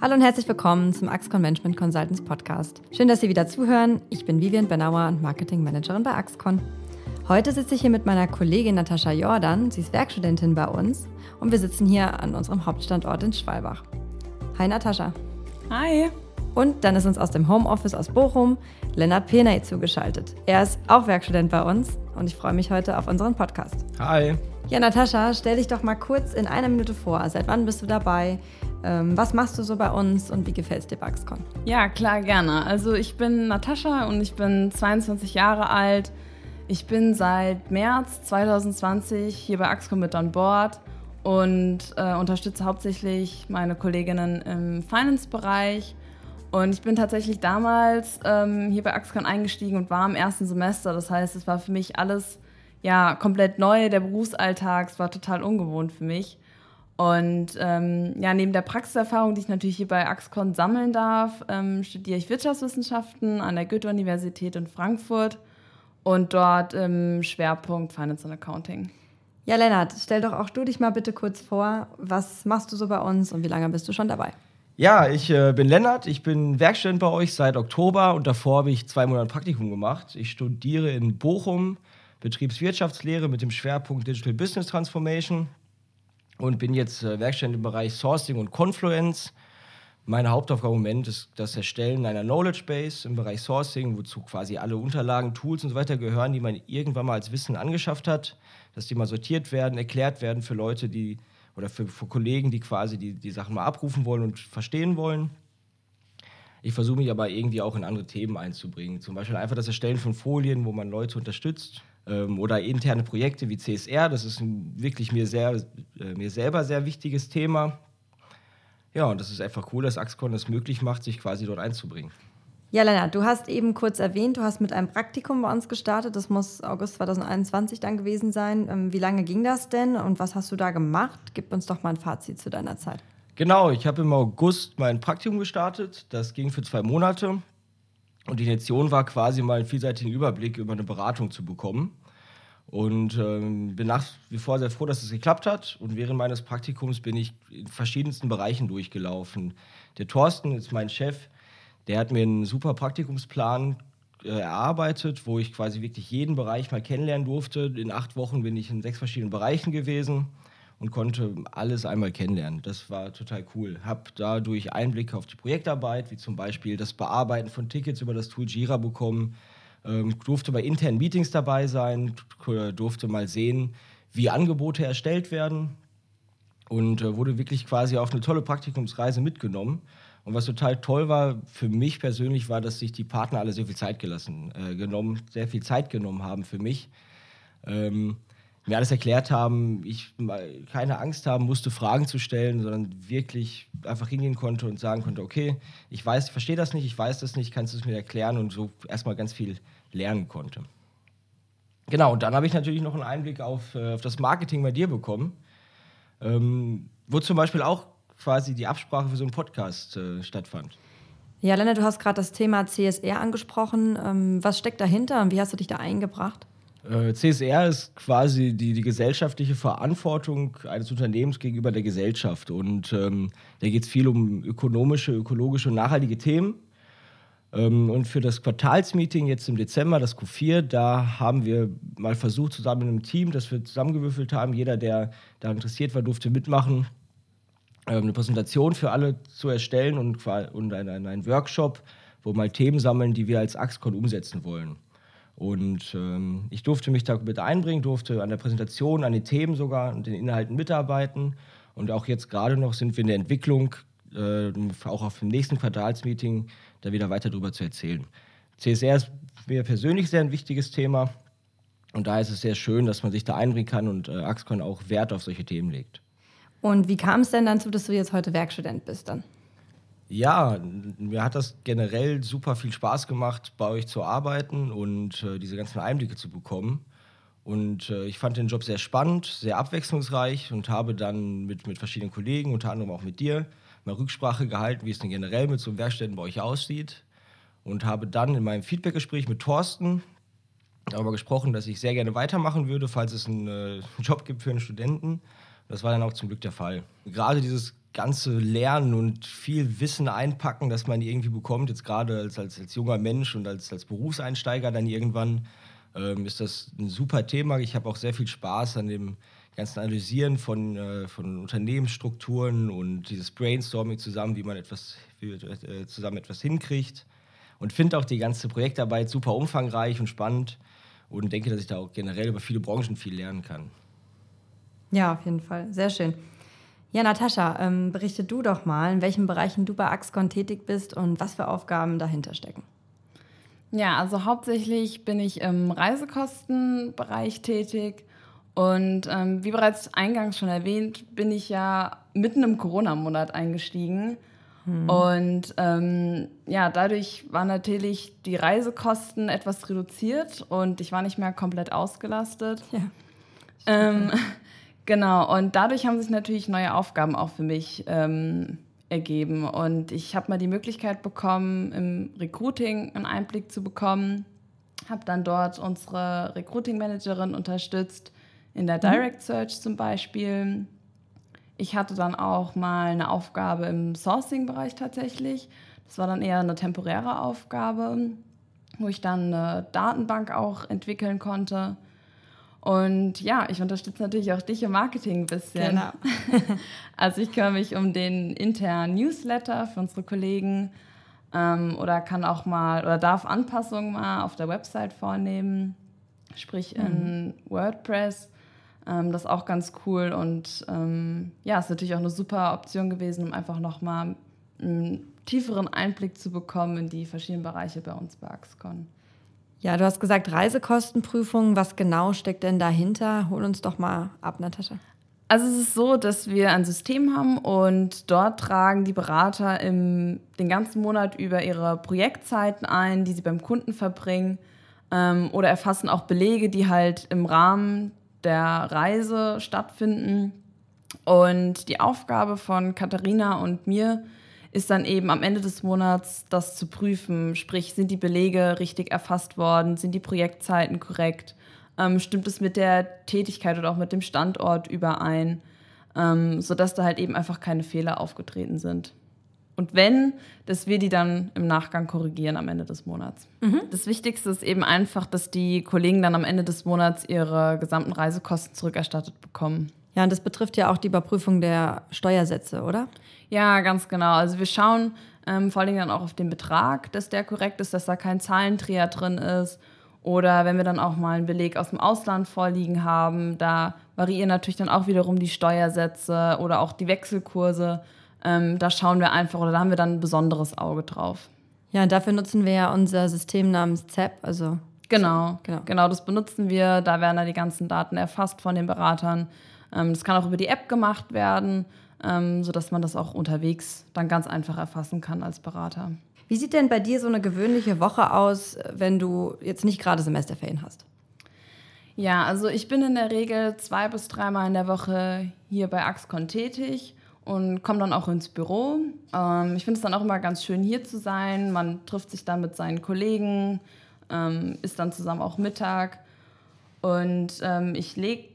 Hallo und herzlich willkommen zum Axcon Management Consultants Podcast. Schön, dass Sie wieder zuhören. Ich bin Vivian Benauer und Marketing Managerin bei Axcon. Heute sitze ich hier mit meiner Kollegin Natascha Jordan. Sie ist Werkstudentin bei uns und wir sitzen hier an unserem Hauptstandort in Schwalbach. Hi Natascha. Hi. Und dann ist uns aus dem Homeoffice aus Bochum Lennart Penay zugeschaltet. Er ist auch Werkstudent bei uns und ich freue mich heute auf unseren Podcast. Hi. Ja, Natascha, stell dich doch mal kurz in einer Minute vor. Seit wann bist du dabei? Ähm, was machst du so bei uns und wie gefällt es dir bei Axcon? Ja, klar, gerne. Also ich bin Natascha und ich bin 22 Jahre alt. Ich bin seit März 2020 hier bei Axcon mit an Bord und äh, unterstütze hauptsächlich meine Kolleginnen im Finance-Bereich. Und ich bin tatsächlich damals ähm, hier bei Axcon eingestiegen und war im ersten Semester. Das heißt, es war für mich alles ja komplett neu. Der Berufsalltag war total ungewohnt für mich. Und ähm, ja, neben der Praxiserfahrung, die ich natürlich hier bei Axcon sammeln darf, ähm, studiere ich Wirtschaftswissenschaften an der Goethe-Universität in Frankfurt und dort im Schwerpunkt Finance and Accounting. Ja, Lennart, stell doch auch du dich mal bitte kurz vor. Was machst du so bei uns und wie lange bist du schon dabei? Ja, ich äh, bin Lennart, ich bin Werkstudent bei euch seit Oktober und davor habe ich zwei Monate Praktikum gemacht. Ich studiere in Bochum Betriebswirtschaftslehre mit dem Schwerpunkt Digital Business Transformation und bin jetzt äh, Werkstudent im Bereich Sourcing und Confluence. Meine Hauptaufgabe im Moment ist das Erstellen einer Knowledge Base im Bereich Sourcing, wozu quasi alle Unterlagen, Tools und so weiter gehören, die man irgendwann mal als Wissen angeschafft hat, dass die mal sortiert werden, erklärt werden für Leute, die oder für, für Kollegen, die quasi die, die Sachen mal abrufen wollen und verstehen wollen. Ich versuche mich aber irgendwie auch in andere Themen einzubringen. Zum Beispiel einfach das Erstellen von Folien, wo man Leute unterstützt ähm, oder interne Projekte wie CSR. Das ist wirklich mir, sehr, äh, mir selber sehr wichtiges Thema. Ja, und das ist einfach cool, dass Axcon es möglich macht, sich quasi dort einzubringen. Ja, Lennart, du hast eben kurz erwähnt, du hast mit einem Praktikum bei uns gestartet. Das muss August 2021 dann gewesen sein. Ähm, wie lange ging das denn und was hast du da gemacht? Gib uns doch mal ein Fazit zu deiner Zeit. Genau, ich habe im August mein Praktikum gestartet. Das ging für zwei Monate. Und die Intention war quasi mal einen vielseitigen Überblick über eine Beratung zu bekommen. Und ähm, bin nach wie vor sehr froh, dass es geklappt hat. Und während meines Praktikums bin ich in verschiedensten Bereichen durchgelaufen. Der Thorsten ist mein Chef. Der hat mir einen super Praktikumsplan äh, erarbeitet, wo ich quasi wirklich jeden Bereich mal kennenlernen durfte. In acht Wochen bin ich in sechs verschiedenen Bereichen gewesen und konnte alles einmal kennenlernen. Das war total cool. Hab dadurch Einblicke auf die Projektarbeit, wie zum Beispiel das Bearbeiten von Tickets über das Tool Jira bekommen, ähm, durfte bei internen Meetings dabei sein, durfte mal sehen, wie Angebote erstellt werden und äh, wurde wirklich quasi auf eine tolle Praktikumsreise mitgenommen. Und was total toll war für mich persönlich, war, dass sich die Partner alle sehr viel Zeit gelassen, äh, genommen, sehr viel Zeit genommen haben für mich. Ähm, mir alles erklärt haben, ich keine Angst haben musste, Fragen zu stellen, sondern wirklich einfach hingehen konnte und sagen konnte, okay, ich weiß, ich verstehe das nicht, ich weiß das nicht, kannst du es mir erklären und so erstmal ganz viel lernen konnte. Genau, und dann habe ich natürlich noch einen Einblick auf, äh, auf das Marketing bei dir bekommen, ähm, wo zum Beispiel auch quasi die Absprache für so einen Podcast äh, stattfand. Ja, Lennart, du hast gerade das Thema CSR angesprochen. Ähm, was steckt dahinter und wie hast du dich da eingebracht? Äh, CSR ist quasi die, die gesellschaftliche Verantwortung eines Unternehmens gegenüber der Gesellschaft. Und ähm, da geht es viel um ökonomische, ökologische und nachhaltige Themen. Ähm, und für das Quartalsmeeting jetzt im Dezember, das Q4, da haben wir mal versucht, zusammen mit einem Team, das wir zusammengewürfelt haben, jeder, der da interessiert war, durfte mitmachen, ähm, eine Präsentation für alle zu erstellen und, und einen, einen Workshop, wo mal Themen sammeln, die wir als Axcon umsetzen wollen. Und ähm, ich durfte mich da mit einbringen, durfte an der Präsentation, an den Themen sogar und den Inhalten mitarbeiten. Und auch jetzt gerade noch sind wir in der Entwicklung, äh, auch auf dem nächsten Quartalsmeeting, da wieder weiter darüber zu erzählen. CSR ist mir persönlich sehr ein wichtiges Thema. Und da ist es sehr schön, dass man sich da einbringen kann und äh, Axcon auch Wert auf solche Themen legt. Und wie kam es denn dazu, dass du jetzt heute Werkstudent bist dann? Ja, mir hat das generell super viel Spaß gemacht, bei euch zu arbeiten und äh, diese ganzen Einblicke zu bekommen. Und äh, ich fand den Job sehr spannend, sehr abwechslungsreich und habe dann mit, mit verschiedenen Kollegen, unter anderem auch mit dir, mal Rücksprache gehalten, wie es denn generell mit so einem Werkstätten bei euch aussieht. Und habe dann in meinem Feedbackgespräch mit Thorsten darüber gesprochen, dass ich sehr gerne weitermachen würde, falls es einen äh, Job gibt für einen Studenten Das war dann auch zum Glück der Fall. Gerade dieses ganze Lernen und viel Wissen einpacken, das man irgendwie bekommt, jetzt gerade als, als, als junger Mensch und als, als Berufseinsteiger dann irgendwann, ähm, ist das ein super Thema. Ich habe auch sehr viel Spaß an dem ganzen Analysieren von, äh, von Unternehmensstrukturen und dieses Brainstorming zusammen, wie man etwas, wie, äh, zusammen etwas hinkriegt. Und finde auch die ganze Projektarbeit super umfangreich und spannend und denke, dass ich da auch generell über viele Branchen viel lernen kann. Ja, auf jeden Fall. Sehr schön. Ja, Natascha, ähm, berichte du doch mal, in welchen Bereichen du bei Axcon tätig bist und was für Aufgaben dahinter stecken. Ja, also hauptsächlich bin ich im Reisekostenbereich tätig. Und ähm, wie bereits eingangs schon erwähnt, bin ich ja mitten im Corona-Monat eingestiegen. Hm. Und ähm, ja, dadurch waren natürlich die Reisekosten etwas reduziert und ich war nicht mehr komplett ausgelastet. Ja. Ähm, Genau, und dadurch haben sich natürlich neue Aufgaben auch für mich ähm, ergeben. Und ich habe mal die Möglichkeit bekommen, im Recruiting einen Einblick zu bekommen. Habe dann dort unsere Recruiting-Managerin unterstützt, in der mhm. Direct Search zum Beispiel. Ich hatte dann auch mal eine Aufgabe im Sourcing-Bereich tatsächlich. Das war dann eher eine temporäre Aufgabe, wo ich dann eine Datenbank auch entwickeln konnte und ja, ich unterstütze natürlich auch dich im Marketing ein bisschen. Genau. also ich kümmere mich um den internen Newsletter für unsere Kollegen ähm, oder kann auch mal oder darf Anpassungen mal auf der Website vornehmen, sprich in mhm. WordPress. Ähm, das ist auch ganz cool und ähm, ja, ist natürlich auch eine super Option gewesen, um einfach nochmal einen tieferen Einblick zu bekommen in die verschiedenen Bereiche bei uns bei Axcon. Ja, du hast gesagt Reisekostenprüfung. Was genau steckt denn dahinter? Hol uns doch mal ab, Natascha. Also es ist so, dass wir ein System haben und dort tragen die Berater im, den ganzen Monat über ihre Projektzeiten ein, die sie beim Kunden verbringen ähm, oder erfassen auch Belege, die halt im Rahmen der Reise stattfinden. Und die Aufgabe von Katharina und mir ist dann eben am Ende des Monats das zu prüfen. Sprich, sind die Belege richtig erfasst worden? Sind die Projektzeiten korrekt? Ähm, stimmt es mit der Tätigkeit oder auch mit dem Standort überein? Ähm, sodass da halt eben einfach keine Fehler aufgetreten sind. Und wenn, dass wir die dann im Nachgang korrigieren am Ende des Monats. Mhm. Das Wichtigste ist eben einfach, dass die Kollegen dann am Ende des Monats ihre gesamten Reisekosten zurückerstattet bekommen. Ja, und das betrifft ja auch die Überprüfung der Steuersätze, oder? Ja, ganz genau. Also wir schauen ähm, vor allem dann auch auf den Betrag, dass der korrekt ist, dass da kein Zahlendreher drin ist. Oder wenn wir dann auch mal einen Beleg aus dem Ausland vorliegen haben, da variieren natürlich dann auch wiederum die Steuersätze oder auch die Wechselkurse. Ähm, da schauen wir einfach oder da haben wir dann ein besonderes Auge drauf. Ja, dafür nutzen wir ja unser System namens ZEP, also Genau, genau, genau, das benutzen wir. Da werden dann die ganzen Daten erfasst von den Beratern. Ähm, das kann auch über die App gemacht werden ähm, sodass man das auch unterwegs dann ganz einfach erfassen kann als Berater. Wie sieht denn bei dir so eine gewöhnliche Woche aus, wenn du jetzt nicht gerade Semesterferien hast? Ja, also ich bin in der Regel zwei bis dreimal in der Woche hier bei Axcon tätig und komme dann auch ins Büro. Ähm, ich finde es dann auch immer ganz schön, hier zu sein. Man trifft sich dann mit seinen Kollegen, ähm, ist dann zusammen auch Mittag. Und ähm, ich lege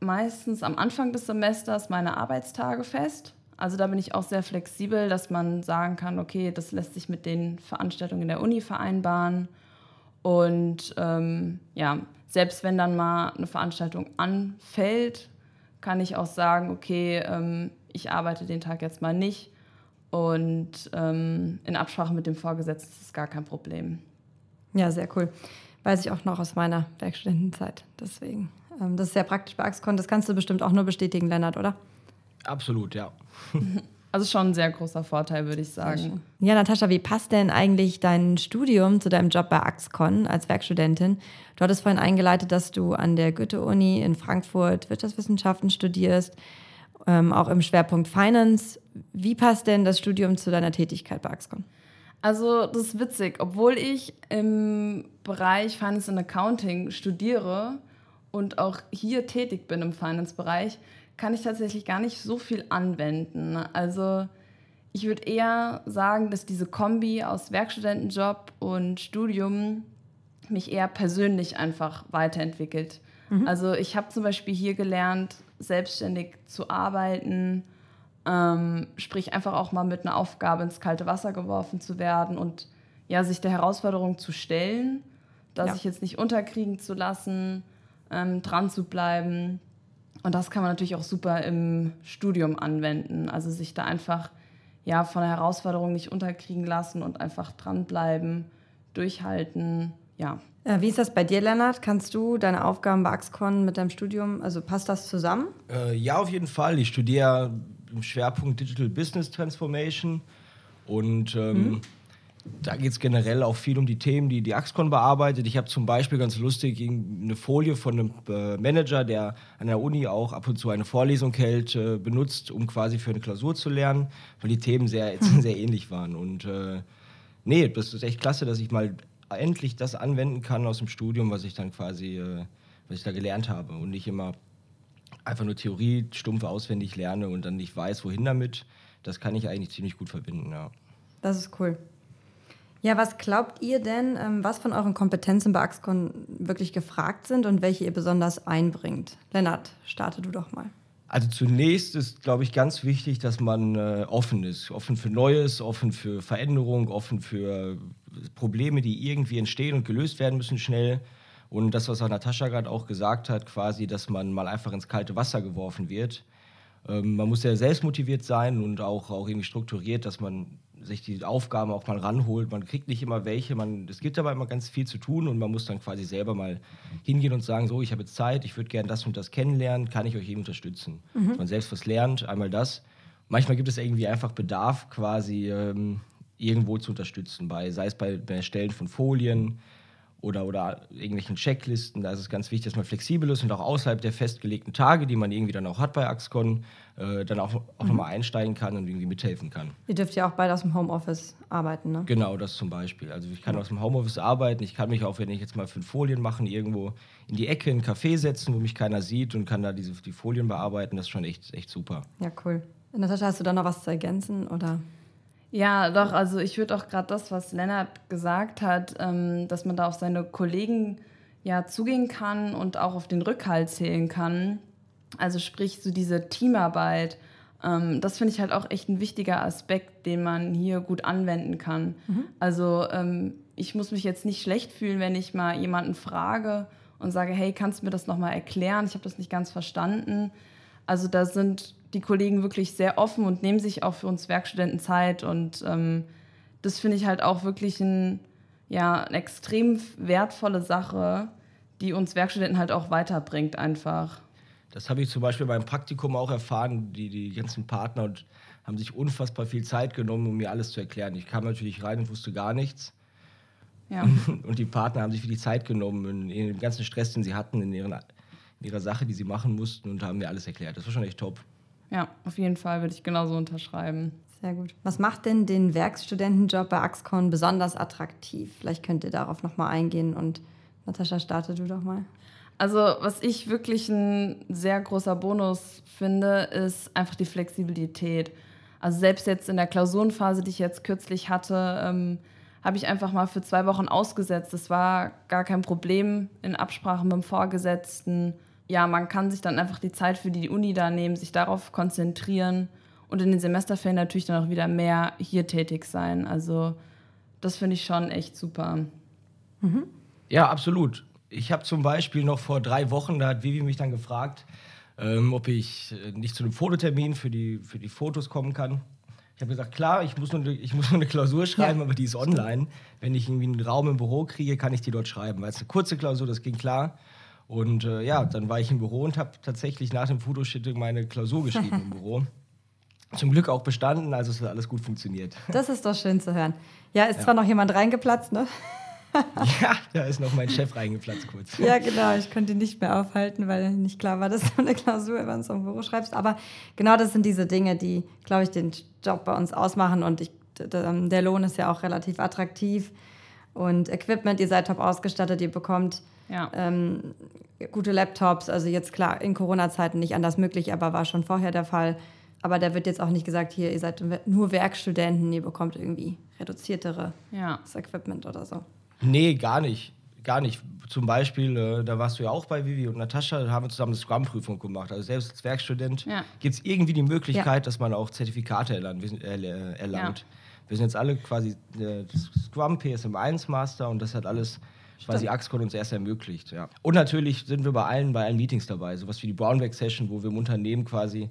meistens am Anfang des Semesters meine Arbeitstage fest. Also da bin ich auch sehr flexibel, dass man sagen kann, okay, das lässt sich mit den Veranstaltungen in der Uni vereinbaren. Und ähm, ja, selbst wenn dann mal eine Veranstaltung anfällt, kann ich auch sagen, okay, ähm, ich arbeite den Tag jetzt mal nicht. Und ähm, in Absprache mit dem Vorgesetzten ist es gar kein Problem. Ja, sehr cool. Weiß ich auch noch aus meiner Werkstudentenzeit. Deswegen. Ähm, das ist sehr praktisch bei Axcon. Das kannst du bestimmt auch nur bestätigen, Lennart, oder? Absolut, ja. Also schon ein sehr großer Vorteil, würde ich sagen. Ja, Natascha, wie passt denn eigentlich dein Studium zu deinem Job bei Axcon als Werkstudentin? Du hattest vorhin eingeleitet, dass du an der Goethe-Uni in Frankfurt Wirtschaftswissenschaften studierst, ähm, auch im Schwerpunkt Finance. Wie passt denn das Studium zu deiner Tätigkeit bei Axcon? Also, das ist witzig. Obwohl ich im Bereich Finance and Accounting studiere, und auch hier tätig bin im Finance-Bereich, kann ich tatsächlich gar nicht so viel anwenden. Also ich würde eher sagen, dass diese Kombi aus Werkstudentenjob und Studium mich eher persönlich einfach weiterentwickelt. Mhm. Also ich habe zum Beispiel hier gelernt, selbstständig zu arbeiten, ähm, sprich einfach auch mal mit einer Aufgabe ins kalte Wasser geworfen zu werden und ja, sich der Herausforderung zu stellen, da ja. sich jetzt nicht unterkriegen zu lassen, ähm, dran zu bleiben. Und das kann man natürlich auch super im Studium anwenden. Also sich da einfach ja, von der Herausforderung nicht unterkriegen lassen und einfach dranbleiben, durchhalten. Ja. Äh, wie ist das bei dir, Lennart? Kannst du deine Aufgaben bei Axcon mit deinem Studium, also passt das zusammen? Äh, ja, auf jeden Fall. Ich studiere im Schwerpunkt Digital Business Transformation und ähm, mhm. Da geht es generell auch viel um die Themen, die die Axcon bearbeitet. Ich habe zum Beispiel ganz lustig eine Folie von einem äh, Manager, der an der Uni auch ab und zu eine Vorlesung hält, äh, benutzt, um quasi für eine Klausur zu lernen, weil die Themen sehr, sehr ähnlich waren. Und äh, nee, das ist echt klasse, dass ich mal endlich das anwenden kann aus dem Studium, was ich dann quasi, äh, was ich da gelernt habe und nicht immer einfach nur Theorie stumpf auswendig lerne und dann nicht weiß, wohin damit. Das kann ich eigentlich ziemlich gut verbinden, ja. Das ist cool. Ja, was glaubt ihr denn, ähm, was von euren Kompetenzen bei Axcon wirklich gefragt sind und welche ihr besonders einbringt? Lennart, starte du doch mal. Also zunächst ist, glaube ich, ganz wichtig, dass man äh, offen ist. Offen für Neues, offen für Veränderung, offen für Probleme, die irgendwie entstehen und gelöst werden müssen schnell. Und das, was auch Natascha gerade auch gesagt hat, quasi, dass man mal einfach ins kalte Wasser geworfen wird. Ähm, man muss ja selbst motiviert sein und auch, auch irgendwie strukturiert, dass man sich die Aufgaben auch mal ranholt. Man kriegt nicht immer welche. Man, es gibt aber immer ganz viel zu tun und man muss dann quasi selber mal hingehen und sagen, so, ich habe jetzt Zeit, ich würde gerne das und das kennenlernen, kann ich euch eben unterstützen? Mhm. Dass man selbst was lernt, einmal das. Manchmal gibt es irgendwie einfach Bedarf, quasi ähm, irgendwo zu unterstützen, bei, sei es bei, bei Erstellen von Folien oder, oder irgendwelchen Checklisten. Da ist es ganz wichtig, dass man flexibel ist und auch außerhalb der festgelegten Tage, die man irgendwie dann auch hat bei Axcon, äh, dann auch, auch mhm. nochmal einsteigen kann und irgendwie mithelfen kann. Ihr dürft ja auch beide aus dem Homeoffice arbeiten, ne? Genau, das zum Beispiel. Also ich kann aus dem Homeoffice arbeiten. Ich kann mich auch, wenn ich jetzt mal fünf Folien machen, irgendwo in die Ecke in einen Café setzen, wo mich keiner sieht und kann da diese, die Folien bearbeiten. Das ist schon echt, echt super. Ja, cool. Natascha, hast du da noch was zu ergänzen? Oder? Ja, doch, also ich würde auch gerade das, was Lennart gesagt hat, ähm, dass man da auf seine Kollegen ja zugehen kann und auch auf den Rückhalt zählen kann. Also sprich, so diese Teamarbeit, ähm, das finde ich halt auch echt ein wichtiger Aspekt, den man hier gut anwenden kann. Mhm. Also ähm, ich muss mich jetzt nicht schlecht fühlen, wenn ich mal jemanden frage und sage, hey, kannst du mir das nochmal erklären? Ich habe das nicht ganz verstanden. Also da sind die Kollegen wirklich sehr offen und nehmen sich auch für uns Werkstudenten Zeit. Und ähm, das finde ich halt auch wirklich ein, ja, eine extrem wertvolle Sache, die uns Werkstudenten halt auch weiterbringt einfach. Das habe ich zum Beispiel beim Praktikum auch erfahren. Die, die ganzen Partner und haben sich unfassbar viel Zeit genommen, um mir alles zu erklären. Ich kam natürlich rein und wusste gar nichts. Ja. Und die Partner haben sich die Zeit genommen, in, dem ganzen Stress, den sie hatten, in, ihren, in ihrer Sache, die sie machen mussten und haben mir alles erklärt. Das war schon echt top. Ja, auf jeden Fall würde ich genauso unterschreiben. Sehr gut. Was macht denn den Werkstudentenjob bei Axcon besonders attraktiv? Vielleicht könnt ihr darauf nochmal eingehen und Natascha, starte du doch mal. Also, was ich wirklich ein sehr großer Bonus finde, ist einfach die Flexibilität. Also, selbst jetzt in der Klausurenphase, die ich jetzt kürzlich hatte, ähm, habe ich einfach mal für zwei Wochen ausgesetzt. Das war gar kein Problem in Absprache mit dem Vorgesetzten ja, man kann sich dann einfach die Zeit für die Uni da nehmen, sich darauf konzentrieren und in den Semesterferien natürlich dann auch wieder mehr hier tätig sein. Also das finde ich schon echt super. Mhm. Ja, absolut. Ich habe zum Beispiel noch vor drei Wochen, da hat Vivi mich dann gefragt, ähm, ob ich äh, nicht zu einem Fototermin für die, für die Fotos kommen kann. Ich habe gesagt, klar, ich muss, nur, ich muss nur eine Klausur schreiben, ja. aber die ist online. Wenn ich irgendwie einen Raum im Büro kriege, kann ich die dort schreiben. Weil es eine kurze Klausur, das ging klar. Und äh, ja, dann war ich im Büro und habe tatsächlich nach dem Fotoshooting meine Klausur geschrieben im Büro. Zum Glück auch bestanden, also es hat alles gut funktioniert. Das ist doch schön zu hören. Ja, ist ja. zwar noch jemand reingeplatzt, ne? ja, da ist noch mein Chef reingeplatzt kurz. Ja, genau. Ich konnte ihn nicht mehr aufhalten, weil nicht klar war, dass du eine Klausur über uns im Büro schreibst. Aber genau das sind diese Dinge, die, glaube ich, den Job bei uns ausmachen. Und ich, der Lohn ist ja auch relativ attraktiv. Und Equipment, ihr seid top ausgestattet, ihr bekommt ja. Ähm, gute Laptops, also jetzt klar, in Corona-Zeiten nicht anders möglich, aber war schon vorher der Fall. Aber da wird jetzt auch nicht gesagt, hier, ihr seid nur Werkstudenten, ihr bekommt irgendwie reduziertere ja. Equipment oder so. Nee, gar nicht. gar nicht. Zum Beispiel, äh, da warst du ja auch bei Vivi und Natascha, da haben wir zusammen eine Scrum-Prüfung gemacht. Also selbst als Werkstudent Ja. gibt es irgendwie die Möglichkeit, Ja. dass man auch Zertifikate erlangt. Wir sind- erl- äh, erlangt. Ja. Wir sind jetzt alle quasi äh, Scrum PSM1 Master und das hat alles quasi Axcon uns erst ermöglicht. Ja. Und natürlich sind wir bei allen, bei allen Meetings dabei. Sowas wie die Brownback Session, wo wir im Unternehmen quasi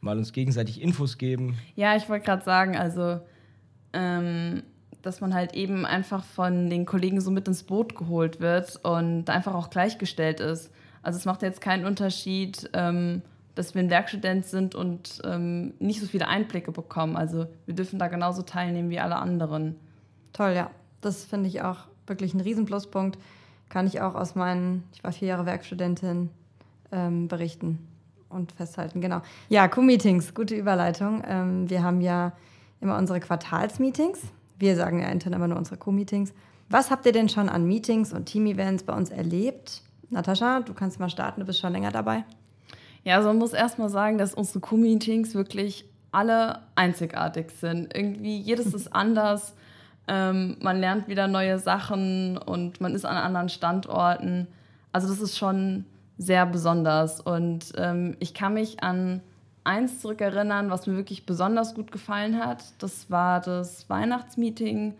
mal uns gegenseitig Infos geben. Ja, ich wollte gerade sagen, also, ähm, dass man halt eben einfach von den Kollegen so mit ins Boot geholt wird und einfach auch gleichgestellt ist. Also es macht jetzt keinen Unterschied, ähm, dass wir ein Werkstudent sind und ähm, nicht so viele Einblicke bekommen. Also wir dürfen da genauso teilnehmen wie alle anderen. Toll, ja. Das finde ich auch wirklich ein Riesenpluspunkt. Kann ich auch aus meinen, ich war vier Jahre Werkstudentin, ähm, berichten und festhalten. Genau. Ja, Q-Meetings, gute Überleitung. Ähm, wir haben ja immer unsere Quartalsmeetings. Wir sagen ja intern immer nur unsere Q-Meetings. Was habt ihr denn schon an Meetings und Team-Events bei uns erlebt? Natascha, du kannst mal starten, du bist schon länger dabei. Ja, also man muss erstmal sagen, dass unsere Q-Meetings wirklich alle einzigartig sind. Irgendwie jedes ist anders. Ähm, man lernt wieder neue Sachen und man ist an anderen Standorten. Also das ist schon sehr besonders. Und ähm, ich kann mich an eins zurückerinnern, was mir wirklich besonders gut gefallen hat. Das war das Weihnachtsmeeting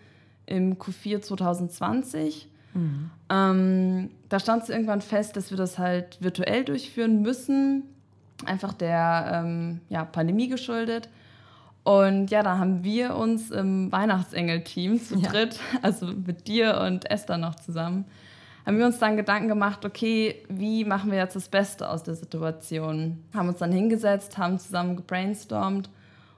im Q4 2020. Ähm, da stand es irgendwann fest, dass wir das halt virtuell durchführen müssen, einfach der ähm, ja, Pandemie geschuldet. Und ja, da haben wir uns im Weihnachtsengel-Team zu Ja. dritt, also mit dir und Esther noch zusammen, haben wir uns dann Gedanken gemacht, okay, wie machen wir jetzt das Beste aus der Situation? Haben uns dann hingesetzt, haben zusammen gebrainstormt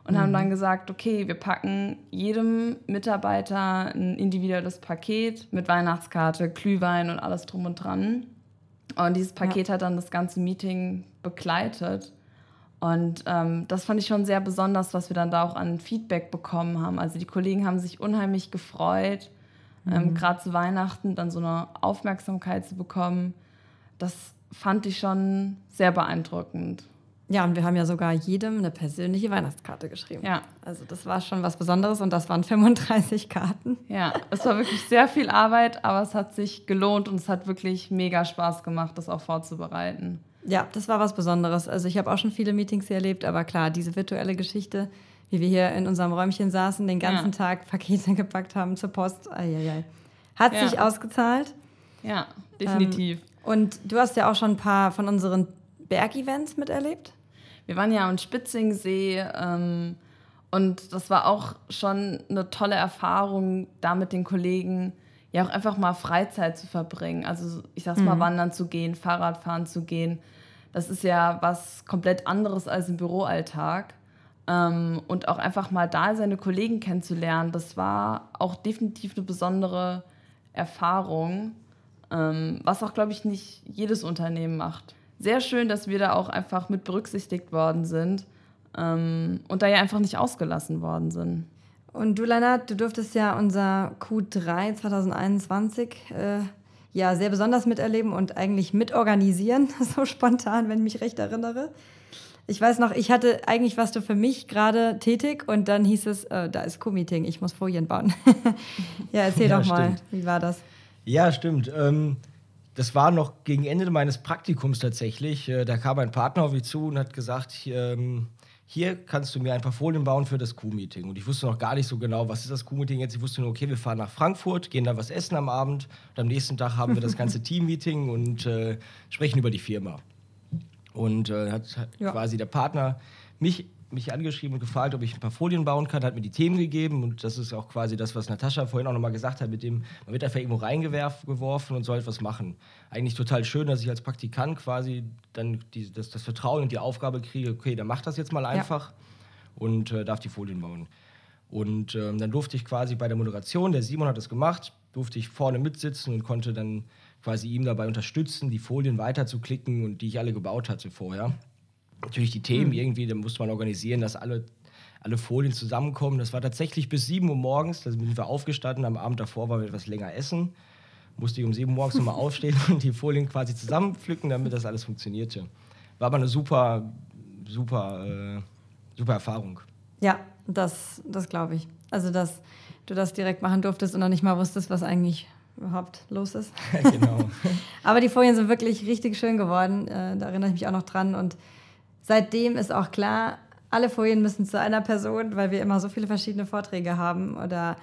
und haben dann gesagt, okay, wir packen jedem Mitarbeiter ein individuelles Paket mit Weihnachtskarte, Glühwein und alles drum und dran. Und dieses Paket hat dann das ganze Meeting begleitet. Und ähm, das fand ich schon sehr besonders, was wir dann da auch an Feedback bekommen haben. Also die Kollegen haben sich unheimlich gefreut, ähm, gerade zu Weihnachten dann so eine Aufmerksamkeit zu bekommen. Das fand ich schon sehr beeindruckend. Ja, und wir haben ja sogar jedem eine persönliche Weihnachtskarte geschrieben. Ja, Also das war schon was Besonderes und das waren 35 Karten. ja, es war wirklich sehr viel Arbeit, aber es hat sich gelohnt und es hat wirklich mega Spaß gemacht, das auch vorzubereiten. Ja, das war was Besonderes. Also ich habe auch schon viele Meetings hier erlebt, aber klar, diese virtuelle Geschichte, wie wir hier in unserem Räumchen saßen, den ganzen Ja. Tag Pakete gepackt haben zur Post, ai, hat Ja. sich ausgezahlt. Ja, definitiv. Und du hast ja auch schon ein paar von unseren Bergevents miterlebt. Wir waren ja am Spitzingsee ähm, und das war auch schon eine tolle Erfahrung, da mit den Kollegen ja auch einfach mal Freizeit zu verbringen. Also ich sag's mal, wandern zu gehen, Fahrradfahren zu gehen. Das ist ja was komplett anderes als im Büroalltag. Ähm, und auch einfach mal da seine Kollegen kennenzulernen, das war auch definitiv eine besondere Erfahrung, ähm, was auch, glaube ich, nicht jedes Unternehmen macht. Sehr schön, dass wir da auch einfach mit berücksichtigt worden sind ähm, und da ja einfach nicht ausgelassen worden sind. Und du, Lennart, du durftest ja unser Q3 2021 äh, ja sehr besonders miterleben und eigentlich mitorganisieren, so spontan, wenn ich mich recht erinnere. Ich weiß noch, ich hatte eigentlich warst du für mich gerade tätig und dann hieß es, äh, da ist Q-Meeting, ich muss Folien bauen. ja, erzähl Ja, doch mal, stimmt. wie war das? Ja, stimmt. Ähm, das war noch gegen Ende meines Praktikums tatsächlich. Äh, da kam ein Partner auf mich zu und hat gesagt, ähm, hier kannst du mir ein paar Folien bauen für das Q-Meeting. Und ich wusste noch gar nicht so genau, was ist das Q-Meeting jetzt. Ich wusste nur, okay, wir fahren nach Frankfurt, gehen da was essen am Abend. Und am nächsten Tag haben wir das ganze Team-Meeting und äh, sprechen über die Firma. Und äh, hat Ja. quasi der Partner mich, mich angeschrieben und gefragt, ob ich ein paar Folien bauen kann, hat mir die Themen gegeben und das ist auch quasi das, was Natascha vorhin auch nochmal gesagt hat, mit dem, man wird einfach irgendwo reingeworfen und soll etwas machen. Eigentlich total schön, dass ich als Praktikant quasi dann die, das, das Vertrauen und die Aufgabe kriege, okay, dann mach das jetzt mal einfach und äh, darf die Folien bauen. Und ähm, dann durfte ich quasi bei der Moderation, der Simon hat das gemacht, durfte ich vorne mitsitzen und konnte dann quasi ihm dabei unterstützen, die Folien weiterzuklicken und die ich alle gebaut hatte vorher. Natürlich die Themen irgendwie, da musste man organisieren, dass alle, alle Folien zusammenkommen. Das war tatsächlich bis 7 Uhr morgens, da sind wir aufgestanden, am Abend davor waren wir etwas länger essen. Musste ich um 7 Uhr morgens nochmal aufstehen und die Folien quasi zusammenpflücken, damit das alles funktionierte. War aber eine super, super, äh, super Erfahrung. Ja, das, das glaube ich. Also, dass du das direkt machen durftest und noch nicht mal wusstest, was eigentlich überhaupt los ist. genau. Aber die Folien sind wirklich richtig schön geworden. Äh, da erinnere ich mich auch noch dran. Und seitdem ist auch klar, alle Folien müssen zu einer Person, weil wir immer so viele verschiedene Vorträge haben oder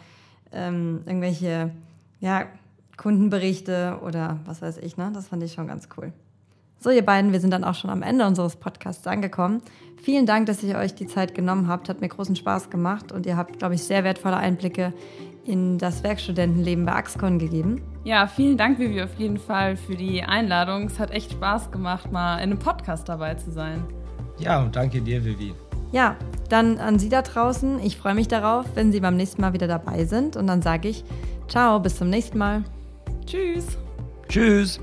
ähm, irgendwelche ja, Kundenberichte oder was weiß ich. Ne? Das fand ich schon ganz cool. So, ihr beiden, wir sind dann auch schon am Ende unseres Podcasts angekommen. Vielen Dank, dass ihr euch die Zeit genommen habt. Hat mir großen Spaß gemacht und ihr habt, glaube ich, sehr wertvolle Einblicke in das Werkstudentenleben bei Axcon gegeben. Ja, vielen Dank, Vivi, auf jeden Fall für die Einladung. Es hat echt Spaß gemacht, mal in einem Podcast dabei zu sein. Ja, und danke dir, Vivi. Ja, dann an Sie da draußen. Ich freue mich darauf, wenn Sie beim nächsten Mal wieder dabei sind. Und dann sage ich, ciao, bis zum nächsten Mal. Tschüss. Tschüss.